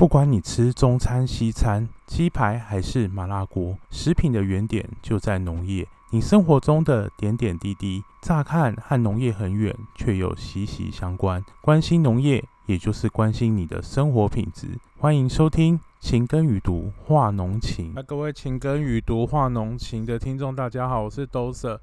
不管你吃中餐、西餐、鸡排还是麻辣锅，食品的原点就在农业。你生活中的点点滴滴，乍看和农业很远，却又息息相关。关心农业，也就是关心你的生活品质。欢迎收听《情根与读化农情》。那各位《情根与读化农情》的听众，大家好，我是 Doser。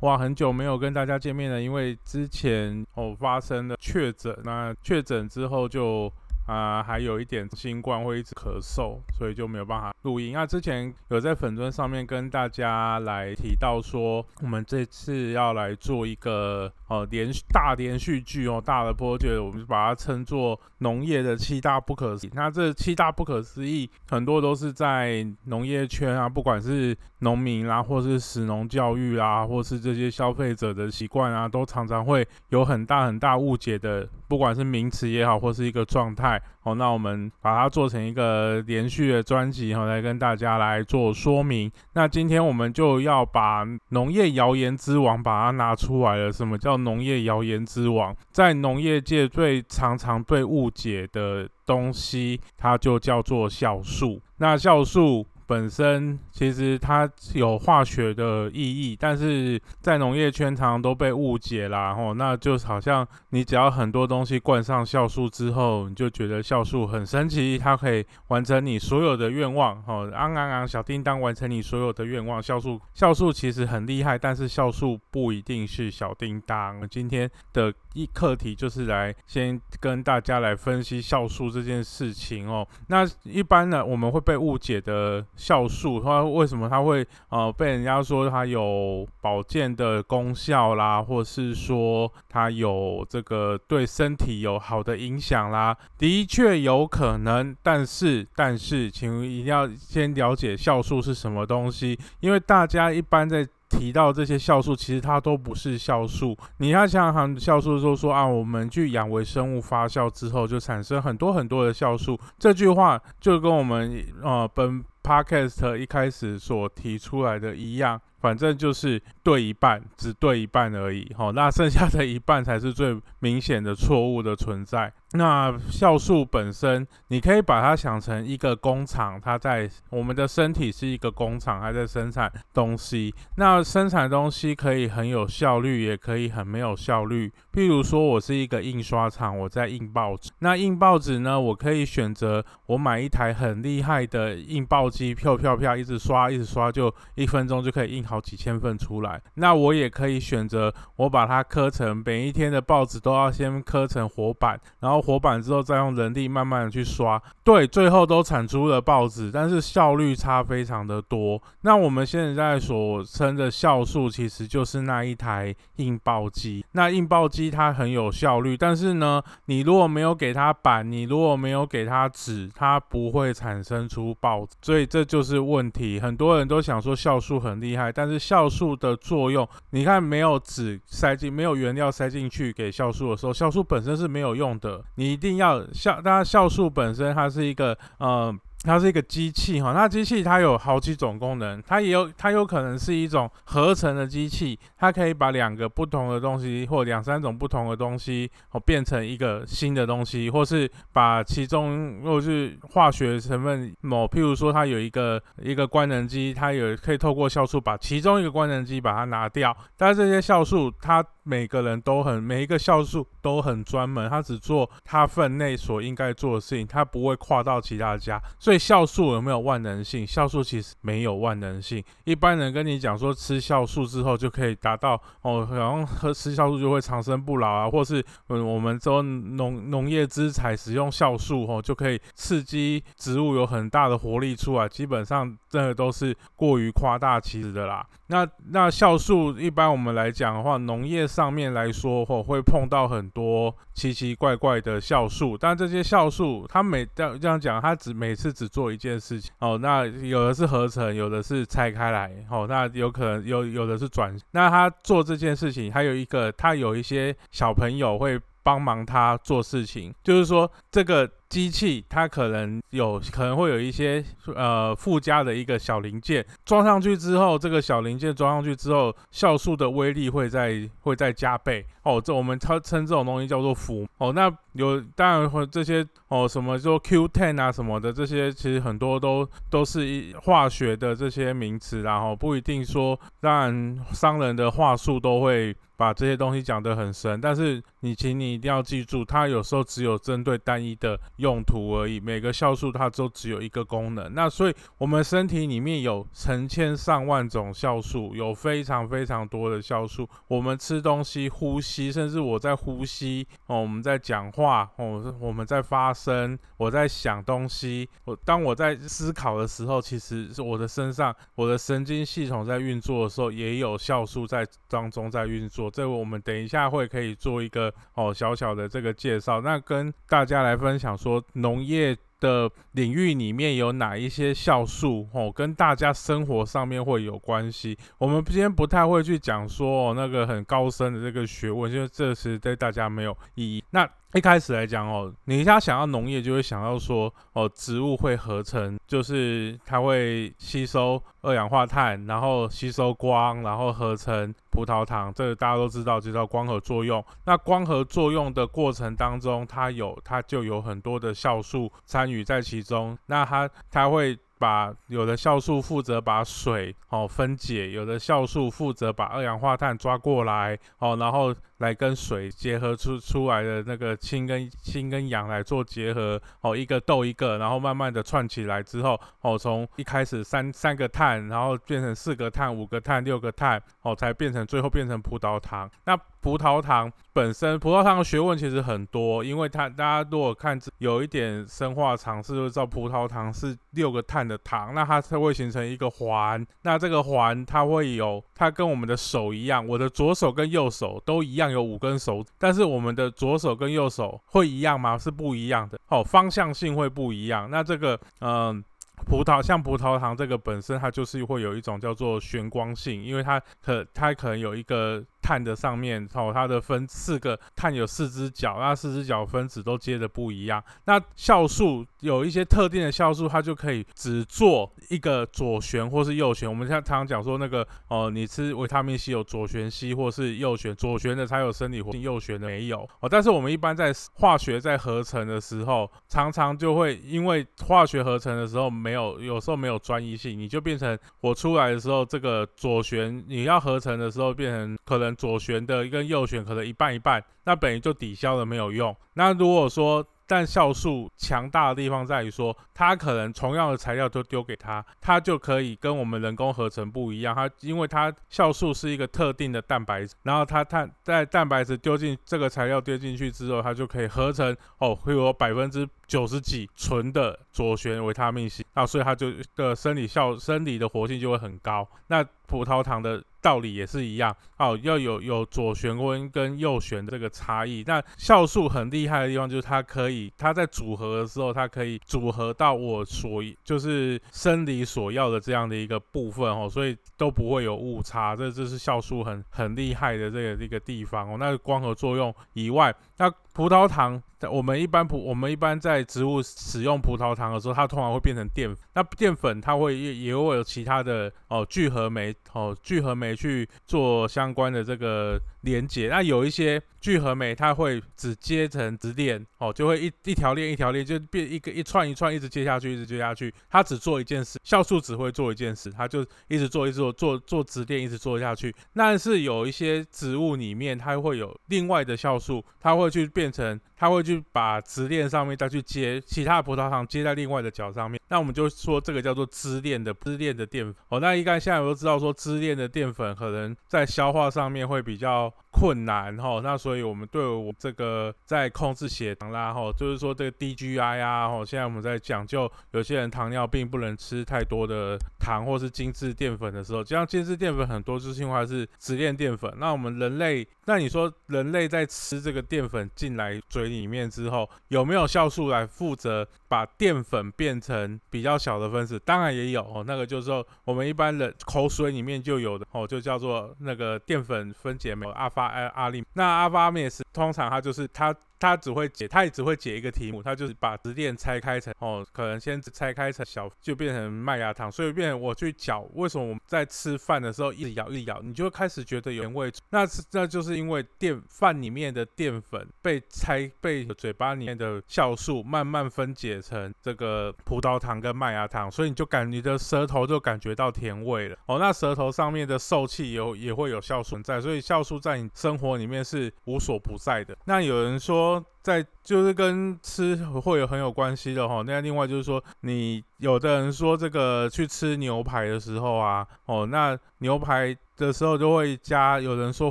哇，很久没有跟大家见面了，因为之前哦发生了确诊，那确诊之后就。啊，还有一点新冠会一直咳嗽，所以就没有办法录音。那之前有在粉钻上面跟大家来提到说，我们这次要来做一个呃连续大连续剧哦，大的波折我们就把它称作农业的七大不可思议。那这七大不可思议，很多都是在农业圈啊，不管是农民啦，或是使农教育啦，或是这些消费者的习惯啊，都常常会有很大很大误解的，不管是名词也好，或是一个状态。那我们把它做成一个连续的专辑，然后，来跟大家来做说明。那今天我们就要把农业谣言之王把它拿出来了。什么叫农业谣言之王？在农业界最常常被误解的东西，它就叫做酵素。那酵素。本身其实它有化学的意义，但是在农业圈常常都被误解啦。吼，那就好像你只要很多东西灌上酵素之后，你就觉得酵素很神奇，它可以完成你所有的愿望。吼，昂昂昂，小叮当完成你所有的愿望。酵素酵素其实很厉害，但是酵素不一定是小叮当。今天的一课题就是来先跟大家来分析酵素这件事情哦。那一般呢，我们会被误解的。酵素，它为什么它会呃被人家说它有保健的功效啦，或是说它有这个对身体有好的影响啦？的确有可能，但是但是，请一定要先了解酵素是什么东西，因为大家一般在。提到这些酵素，其实它都不是酵素。你要想想，酵素就说啊，我们去养微生物发酵之后，就产生很多很多的酵素。这句话就跟我们呃本 podcast 一开始所提出来的一样。反正就是对一半，只对一半而已，哈，那剩下的一半才是最明显的错误的存在。那酵素本身，你可以把它想成一个工厂，它在我们的身体是一个工厂，还在生产东西。那生产东西可以很有效率，也可以很没有效率。譬如说，我是一个印刷厂，我在印报纸。那印报纸呢，我可以选择我买一台很厉害的印报机，飘飘飘，一直刷，一直刷，就一分钟就可以印。好几千份出来，那我也可以选择，我把它刻成每一天的报纸都要先刻成活版，然后活版之后再用人力慢慢的去刷，对，最后都产出了报纸，但是效率差非常的多。那我们现在所称的酵素，其实就是那一台印报机。那印报机它很有效率，但是呢，你如果没有给它板，你如果没有给它纸，它不会产生出报纸，所以这就是问题。很多人都想说酵素很厉害。但是酵素的作用，你看没有纸塞进，没有原料塞进去给酵素的时候，酵素本身是没有用的。你一定要酵，当然酵素本身它是一个呃。它是一个机器哈，那机器它有好几种功能，它也有它有可能是一种合成的机器，它可以把两个不同的东西或两三种不同的东西哦变成一个新的东西，或是把其中或是化学成分某，譬如说它有一个一个官能基，它有可以透过酵素把其中一个官能基把它拿掉，但是这些酵素它。每个人都很，每一个酵素都很专门，他只做他分内所应该做的事情，他不会跨到其他家。所以酵素有没有万能性？酵素其实没有万能性。一般人跟你讲说吃酵素之后就可以达到哦，好像喝吃酵素就会长生不老啊，或是嗯我们说农农业之材使用酵素哦就可以刺激植物有很大的活力出来，基本上这个都是过于夸大其词的啦。那那酵素一般我们来讲的话，农业上面来说，或会碰到很多奇奇怪怪的酵素，但这些酵素它每这样这样讲，它只每次只做一件事情哦。那有的是合成，有的是拆开来哦。那有可能有有的是转。那他做这件事情，还有一个他有一些小朋友会帮忙他做事情，就是说这个机器它可能有可能会有一些呃附加的一个小零件装上去之后，这个小零件装上去之后，酵素的威力会在会再加倍哦。这我们称称这种东西叫做氟哦。那有当然会这些哦什么说 Q10 啊什么的这些，其实很多都都是一化学的这些名词，然后不一定说，当然商人的话术都会。把这些东西讲得很深，但是你，请你一定要记住，它有时候只有针对单一的用途而已。每个酵素它都只有一个功能。那所以，我们身体里面有成千上万种酵素，有非常非常多的酵素。我们吃东西、呼吸，甚至我在呼吸哦，我们在讲话哦，我们在发声，我在想东西。我当我在思考的时候，其实是我的身上，我的神经系统在运作的时候，也有酵素在当中在运作。这我们等一下会可以做一个哦小小的这个介绍，那跟大家来分享说说农业的领域里面有哪一些酵素哦，跟大家生活上面会有关系。我们今天不太会去讲说那个很高深的这个学问，因为这是对大家没有意义。那一开始来讲哦，你家想要农业就会想到说哦，植物会合成，就是它会吸收二氧化碳，然后吸收光，然后合成葡萄糖。这个大家都知道，就叫光合作用。那光合作用的过程当中，它有它就有很多的酵素参与在其中。那它它会。把有的酵素负责把水哦分解，有的酵素负责把二氧化碳抓过来哦，然后来跟水结合出出来的那个氢跟氢跟氧来做结合哦，一个斗一个，然后慢慢的串起来之后哦，从一开始三三个碳，然后变成四个碳、五个碳、六个碳哦，才变成最后变成葡萄糖。那葡萄糖本身，葡萄糖的学问其实很多，因为它大家如果看有一点生化常识，就知道葡萄糖是六个碳的糖，那它才会形成一个环。那这个环它会有，它跟我们的手一样，我的左手跟右手都一样有五根手指，但是我们的左手跟右手会一样吗？是不一样的哦，方向性会不一样。那这个嗯。葡萄像葡萄糖这个本身，它就是会有一种叫做旋光性，因为它可它可能有一个碳的上面哦，它的分四个碳有四只脚，那四只脚分子都接的不一样。那酵素有一些特定的酵素，它就可以只做一个左旋或是右旋。我们像常常讲说那个哦，你吃维他命 C 有左旋 C 或是右旋，左旋的才有生理活性，右旋的没有哦。但是我们一般在化学在合成的时候，常常就会因为化学合成的时候。没有，有时候没有专一性，你就变成我出来的时候，这个左旋你要合成的时候，变成可能左旋的跟右旋可能一半一半，那等于就抵消了没有用。那如果说但酵素强大的地方在于说，它可能同样的材料都丢给它，它就可以跟我们人工合成不一样。它因为它酵素是一个特定的蛋白质，然后它它在蛋白质丢进这个材料丢进去之后，它就可以合成哦，会有百分之九十几纯的左旋维他命 C，那所以它就的生理效生理的活性就会很高。那葡萄糖的道理也是一样哦，要有有左旋温跟右旋这个差异。那酵素很厉害的地方就是它可以，它在组合的时候，它可以组合到我所就是生理所要的这样的一个部分哦，所以都不会有误差。这这是酵素很很厉害的这个一个地方哦。那光合作用以外，那葡萄糖。我们一般葡，我们一般在植物使用葡萄糖的时候，它通常会变成淀粉。那淀粉它会也也会有其他的哦聚合酶哦聚合酶去做相关的这个连接。那有一些聚合酶它会只接成直链哦，就会一一条链一条链就变一个一串一串一直接下去，一直接下去。它只做一件事，酵素只会做一件事，它就一直做一直做做做直链一直做下去。但是有一些植物里面它会有另外的酵素，它会去变成。它会去把直链上面再去接其他的葡萄糖接在另外的角上面，那我们就说这个叫做支链的支链的淀粉。哦，那应该现在都知道说支链的淀粉可能在消化上面会比较。困难哈，那所以我们对我这个在控制血糖啦哈，就是说这个 DGI 啊哈，现在我们在讲究有些人糖尿病不能吃太多的糖或是精致淀粉的时候，就像精致淀粉很多就是因为是直链淀粉。那我们人类，那你说人类在吃这个淀粉进来嘴里面之后，有没有酵素来负责把淀粉变成比较小的分子？当然也有哦，那个就是说我们一般人口水里面就有的哦，就叫做那个淀粉分解酶阿发。阿阿力，那阿巴面也是通常他就是他他只会解，他也只会解一个题目，他就是把食垫拆开成哦，可能先拆开成小，就变成麦芽糖，所以变我去嚼，为什么我们在吃饭的时候一直咬一咬，你就开始觉得有原味，那是那就是因为淀饭里面的淀粉被拆被嘴巴里面的酵素慢慢分解成这个葡萄糖跟麦芽糖，所以你就感你的舌头就感觉到甜味了哦，那舌头上面的受气有也会有酵素在，所以酵素在你生活里面是无所不在的。那有人说。在就是跟吃会有很有关系的哈，那另外就是说，你有的人说这个去吃牛排的时候啊，哦，那牛排的时候就会加，有人说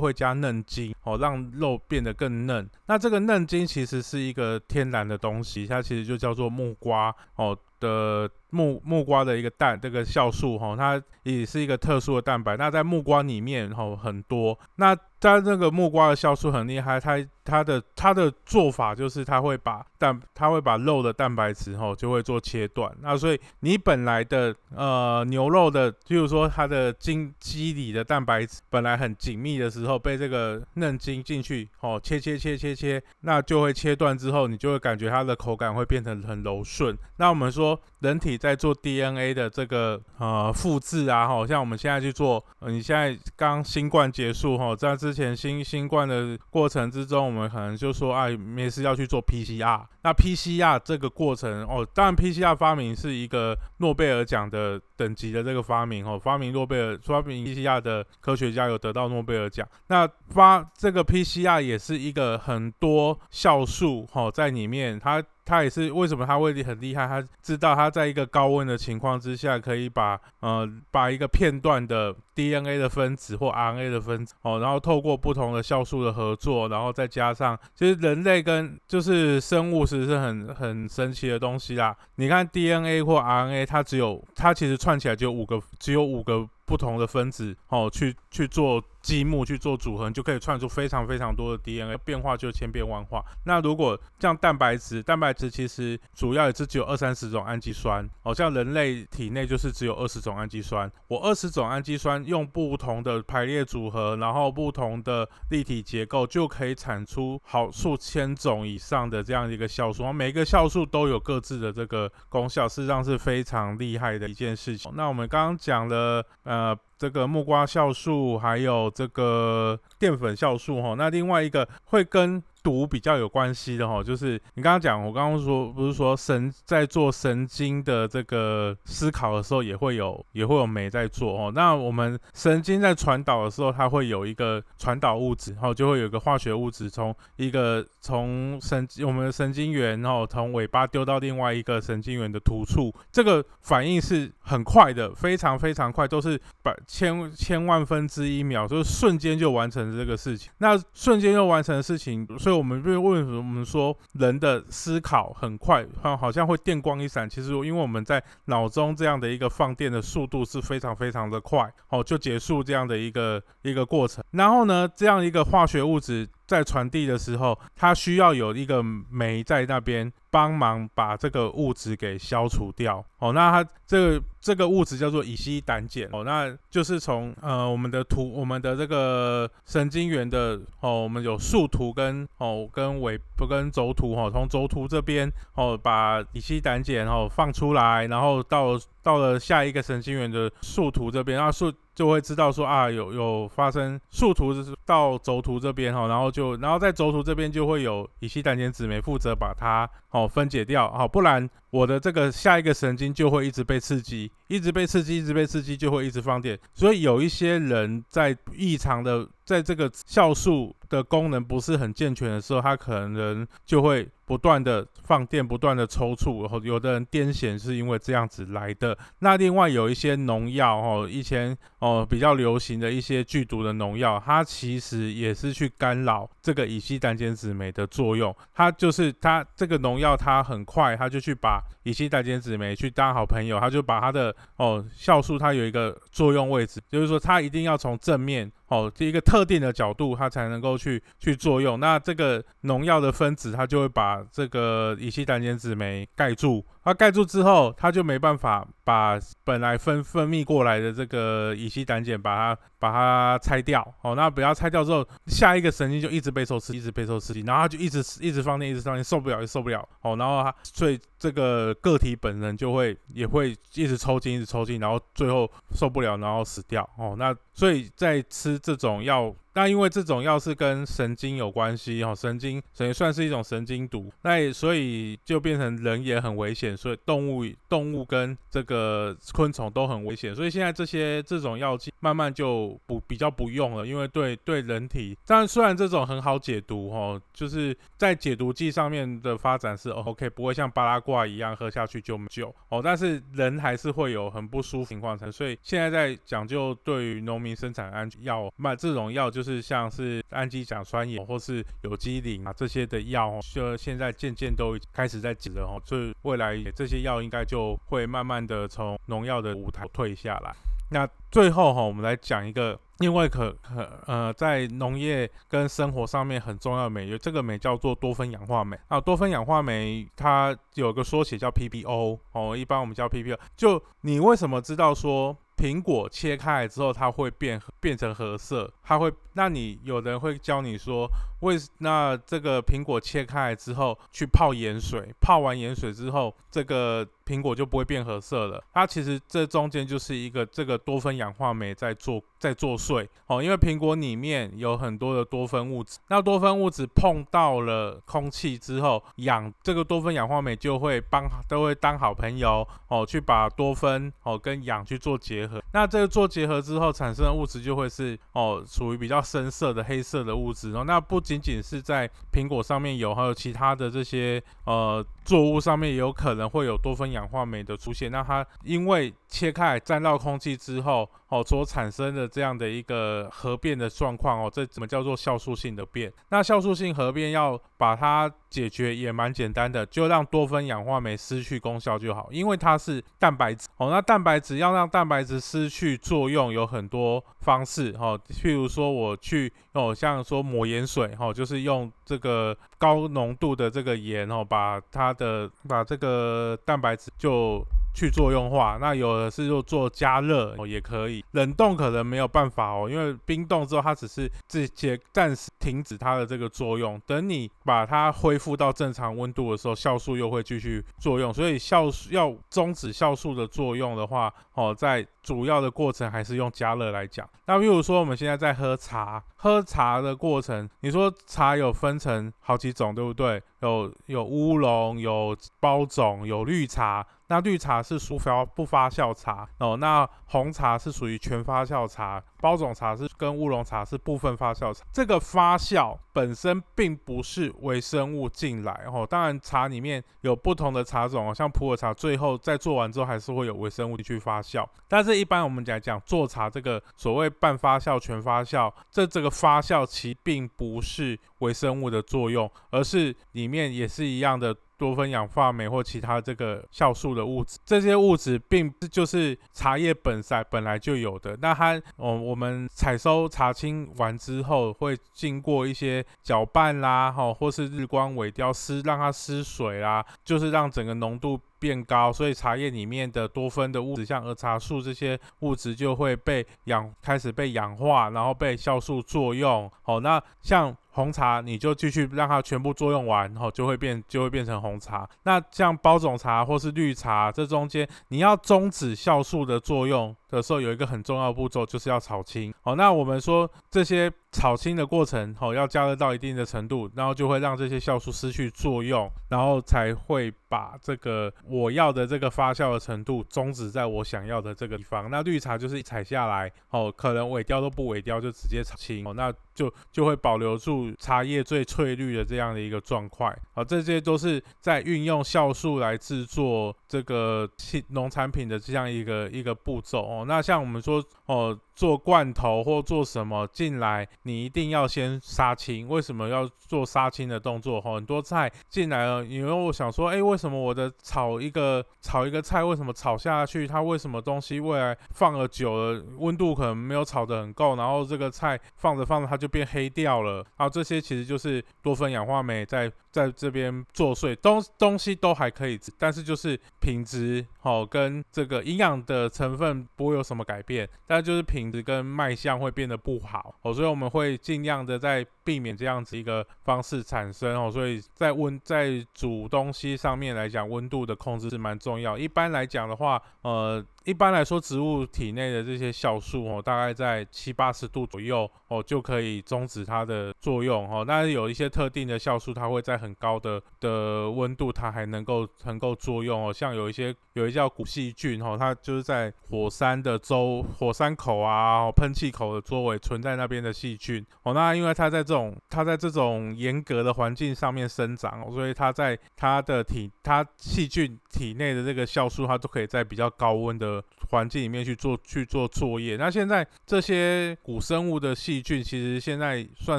会加嫩筋哦，让肉变得更嫩。那这个嫩筋其实是一个天然的东西，它其实就叫做木瓜哦。的木木瓜的一个蛋，这个酵素哈，它也是一个特殊的蛋白。那在木瓜里面哈很多，那它这个木瓜的酵素很厉害，它它的它的做法就是它会把蛋，它会把肉的蛋白质哈就会做切断。那所以你本来的呃牛肉的，就是说它的筋肌里的蛋白质本来很紧密的时候，被这个嫩筋进去哦切切切切切，那就会切断之后，你就会感觉它的口感会变成很柔顺。那我们说。人体在做 DNA 的这个呃复制啊，哈，像我们现在去做，你现在刚新冠结束哈，在之前新新冠的过程之中，我们可能就说哎，没事要去做 PCR。那 PCR 这个过程哦，当然 PCR 发明是一个诺贝尔奖的等级的这个发明哦，发明诺贝尔发明 PCR 的科学家有得到诺贝尔奖。那发这个 PCR 也是一个很多酵素哈在里面，它。它也是为什么它威力很厉害？它知道它在一个高温的情况之下，可以把呃把一个片段的 DNA 的分子或 RNA 的分子哦，然后透过不同的酵素的合作，然后再加上，其实人类跟就是生物其实是很很神奇的东西啦。你看 DNA 或 RNA，它只有它其实串起来只有五个，只有五个。不同的分子哦，去去做积木去做组合，就可以串出非常非常多的 DNA，变化就千变万化。那如果像蛋白质，蛋白质其实主要也是只有二三十种氨基酸哦，像人类体内就是只有二十种氨基酸。我二十种氨基酸用不同的排列组合，然后不同的立体结构，就可以产出好数千种以上的这样一个酵素。每个酵素都有各自的这个功效，事实上是非常厉害的一件事情。那我们刚刚讲了，呃。呃，这个木瓜酵素，还有这个淀粉酵素，哈，那另外一个会跟。毒比较有关系的哈，就是你刚刚讲，我刚刚说不是说神在做神经的这个思考的时候，也会有也会有酶在做哦。那我们神经在传导的时候，它会有一个传导物质，然后就会有一个化学物质从一个从神我们的神经元，然后从尾巴丢到另外一个神经元的突触，这个反应是很快的，非常非常快，都是百千千万分之一秒，就是瞬间就完成这个事情。那瞬间就完成的事情，所以。我们为为什么我们说人的思考很快，好好像会电光一闪？其实因为我们在脑中这样的一个放电的速度是非常非常的快，哦，就结束这样的一个一个过程。然后呢，这样一个化学物质。在传递的时候，它需要有一个酶在那边帮忙把这个物质给消除掉。哦，那它这个这个物质叫做乙烯胆碱。哦，那就是从呃我们的图，我们的这个神经元的哦，我们有树突跟哦跟尾不跟轴突哈，从轴突这边哦把乙烯胆碱哦放出来，然后到到了下一个神经元的树突这边，然后树。就会知道说啊，有有发生树突到轴突这边哈，然后就然后在轴突这边就会有乙烯胆碱酯酶负责把它哦分解掉好，不然我的这个下一个神经就会一直被刺激，一直被刺激，一直被刺激，就会一直放电。所以有一些人在异常的在这个酵素的功能不是很健全的时候，他可能就会。不断的放电，不断的抽搐，然后有的人癫痫是因为这样子来的。那另外有一些农药，哦，以前哦比较流行的一些剧毒的农药，它其实也是去干扰这个乙烯胆碱酯酶的作用。它就是它这个农药，它很快它就去把乙烯胆碱酯酶去当好朋友，他就把他的哦酵素它有一个作用位置，就是说它一定要从正面。哦，这一个特定的角度，它才能够去去作用。那这个农药的分子，它就会把这个乙烯胆碱酯酶盖住。它盖住之后，它就没办法把本来分分泌过来的这个乙烯胆碱把它把它拆掉。哦，那不要拆掉之后，下一个神经就一直被受刺激，一直被受刺激，然后它就一直一直放电，一直放电，受不了就受不了。哦，然后它所以这个个体本人就会也会一直抽筋，一直抽筋，然后最后受不了，然后死掉。哦，那所以在吃这种药。那因为这种药是跟神经有关系哦，神经等于算是一种神经毒，那所以就变成人也很危险，所以动物动物跟这个昆虫都很危险，所以现在这些这种药剂慢慢就不比较不用了，因为对对人体，但虽然这种很好解毒哦，就是在解毒剂上面的发展是 OK，不会像巴拉挂一样喝下去就就哦，但是人还是会有很不舒服情况产生，所以现在在讲究对于农民生产安全药卖这种药就是。是像是氨基甲酸盐或是有机磷啊这些的药，就现在渐渐都开始在挤了哦，所以未来这些药应该就会慢慢的从农药的舞台退下来。那最后哈，我们来讲一个另外可可呃在农业跟生活上面很重要的酶，这个酶叫做多酚氧化酶啊。多酚氧化酶它有个缩写叫 PBO 哦，一般我们叫 PBO。就你为什么知道说？苹果切开来之后，它会变变成褐色，它会。那你有人会教你说，为那这个苹果切开来之后去泡盐水，泡完盐水之后，这个苹果就不会变褐色了。它其实这中间就是一个这个多酚氧化酶在做在作祟哦，因为苹果里面有很多的多酚物质，那多酚物质碰到了空气之后，氧这个多酚氧化酶就会帮都会当好朋友哦，去把多酚哦跟氧去做结合。那这个做结合之后产生的物质就会是哦，属于比较深色的黑色的物质哦。那不 仅仅是在苹果上面有，还有其他的这些呃作物上面有可能会有多酚氧化酶的出现。那它因为切开沾到空气之后哦，所产生的这样的一个核变的状况哦，这怎么叫做酵素性的变？那酵素性核变要把它解决也蛮简单的，就让多酚氧化酶失去功效就好，因为它是蛋白质哦。那蛋白质要让蛋白质失去作用有很多方式哈，譬如说我去哦，像说抹盐水哈，就是用这个高浓度的这个盐哦，把它的把这个蛋白质就。去作用化，那有的是就做加热哦，也可以冷冻，可能没有办法哦，因为冰冻之后它只是直接暂时停止它的这个作用，等你把它恢复到正常温度的时候，酵素又会继续作用，所以酵素要终止酵素的作用的话，哦，在主要的过程还是用加热来讲。那比如说我们现在在喝茶，喝茶的过程，你说茶有分成好几种，对不对？有有乌龙，有包种，有绿茶。那绿茶是属发不发酵茶哦，那红茶是属于全发酵茶，包种茶是跟乌龙茶是部分发酵茶。这个发酵本身并不是微生物进来哦，当然茶里面有不同的茶种哦，像普洱茶，最后在做完之后还是会有微生物去发酵。但是一般我们讲讲做茶这个所谓半发酵、全发酵，这这个发酵其并不是微生物的作用，而是里面也是一样的。多酚氧化酶或其他这个酵素的物质，这些物质并不就是茶叶本身本来就有的。那它，哦，我们采收茶青完之后，会经过一些搅拌啦，哈，或是日光萎凋湿，让它失水啦，就是让整个浓度变高，所以茶叶里面的多酚的物质，像儿茶素这些物质就会被氧开始被氧化，然后被酵素作用。好，那像。红茶你就继续让它全部作用完，然后就会变就会变成红茶。那像包种茶或是绿茶，这中间你要终止酵素的作用。的时候有一个很重要的步骤，就是要炒青。好，那我们说这些炒青的过程，好，要加热到一定的程度，然后就会让这些酵素失去作用，然后才会把这个我要的这个发酵的程度终止在我想要的这个地方。那绿茶就是采下来，哦，可能萎凋都不萎凋，就直接炒青，哦，那就就会保留住茶叶最翠绿的这样的一个状况。好，这些都是在运用酵素来制作这个农产品的这样一个一个步骤。哦。那像我们说哦。做罐头或做什么进来，你一定要先杀青。为什么要做杀青的动作？很多菜进来了，因为我想说，哎，为什么我的炒一个炒一个菜，为什么炒下去，它为什么东西未来放了久了，温度可能没有炒得很够，然后这个菜放着放着它就变黑掉了。然后这些其实就是多酚氧化酶在在这边作祟，东东西都还可以，但是就是品质好跟这个营养的成分不会有什么改变，但就是品。跟卖相会变得不好。哦，所以我们会尽量的在避免这样子一个方式产生哦，所以在温在煮东西上面来讲，温度的控制是蛮重要。一般来讲的话，呃。一般来说，植物体内的这些酵素哦，大概在七八十度左右哦，就可以终止它的作用哦。但是有一些特定的酵素，它会在很高的的温度，它还能够能够作用哦。像有一些有一叫古细菌哦，它就是在火山的周火山口啊、喷气口的周围存在那边的细菌哦。那因为它在这它在这种严格的环境上面生长，所以它在它的体它细菌体内的这个酵素，它都可以在比较高温的。环境里面去做去做作业，那现在这些古生物的细菌，其实现在算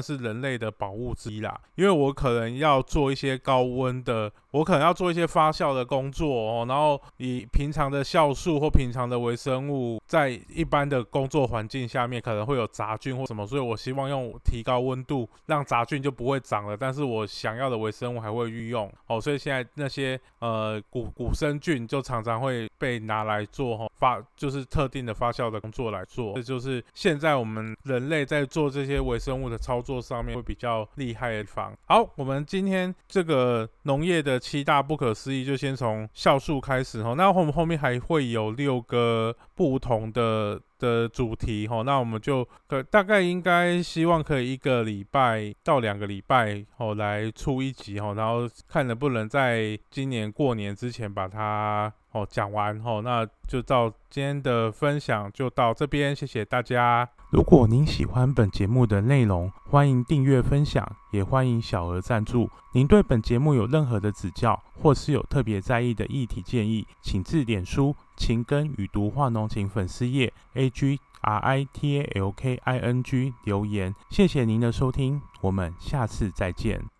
是人类的宝物之一啦。因为我可能要做一些高温的，我可能要做一些发酵的工作哦，然后以平常的酵素或平常的微生物，在一般的工作环境下面可能会有杂菌或什么，所以我希望用提高温度，让杂菌就不会长了，但是我想要的微生物还会运用哦，所以现在那些呃古古生菌就常常会被拿来做哈。发就是特定的发酵的工作来做，这就是现在我们人类在做这些微生物的操作上面会比较厉害的地方。好，我们今天这个农业的七大不可思议就先从酵素开始哈，那我们后面还会有六个不同的的主题哈，那我们就可大概应该希望可以一个礼拜到两个礼拜哦来出一集哈，然后看能不能在今年过年之前把它。哦，讲完哦，那就到今天的分享就到这边，谢谢大家。如果您喜欢本节目的内容，欢迎订阅分享，也欢迎小额赞助。您对本节目有任何的指教，或是有特别在意的议题建议，请致脸书情根与读化浓情粉丝页 A G R I T A L K I N G 留言。谢谢您的收听，我们下次再见。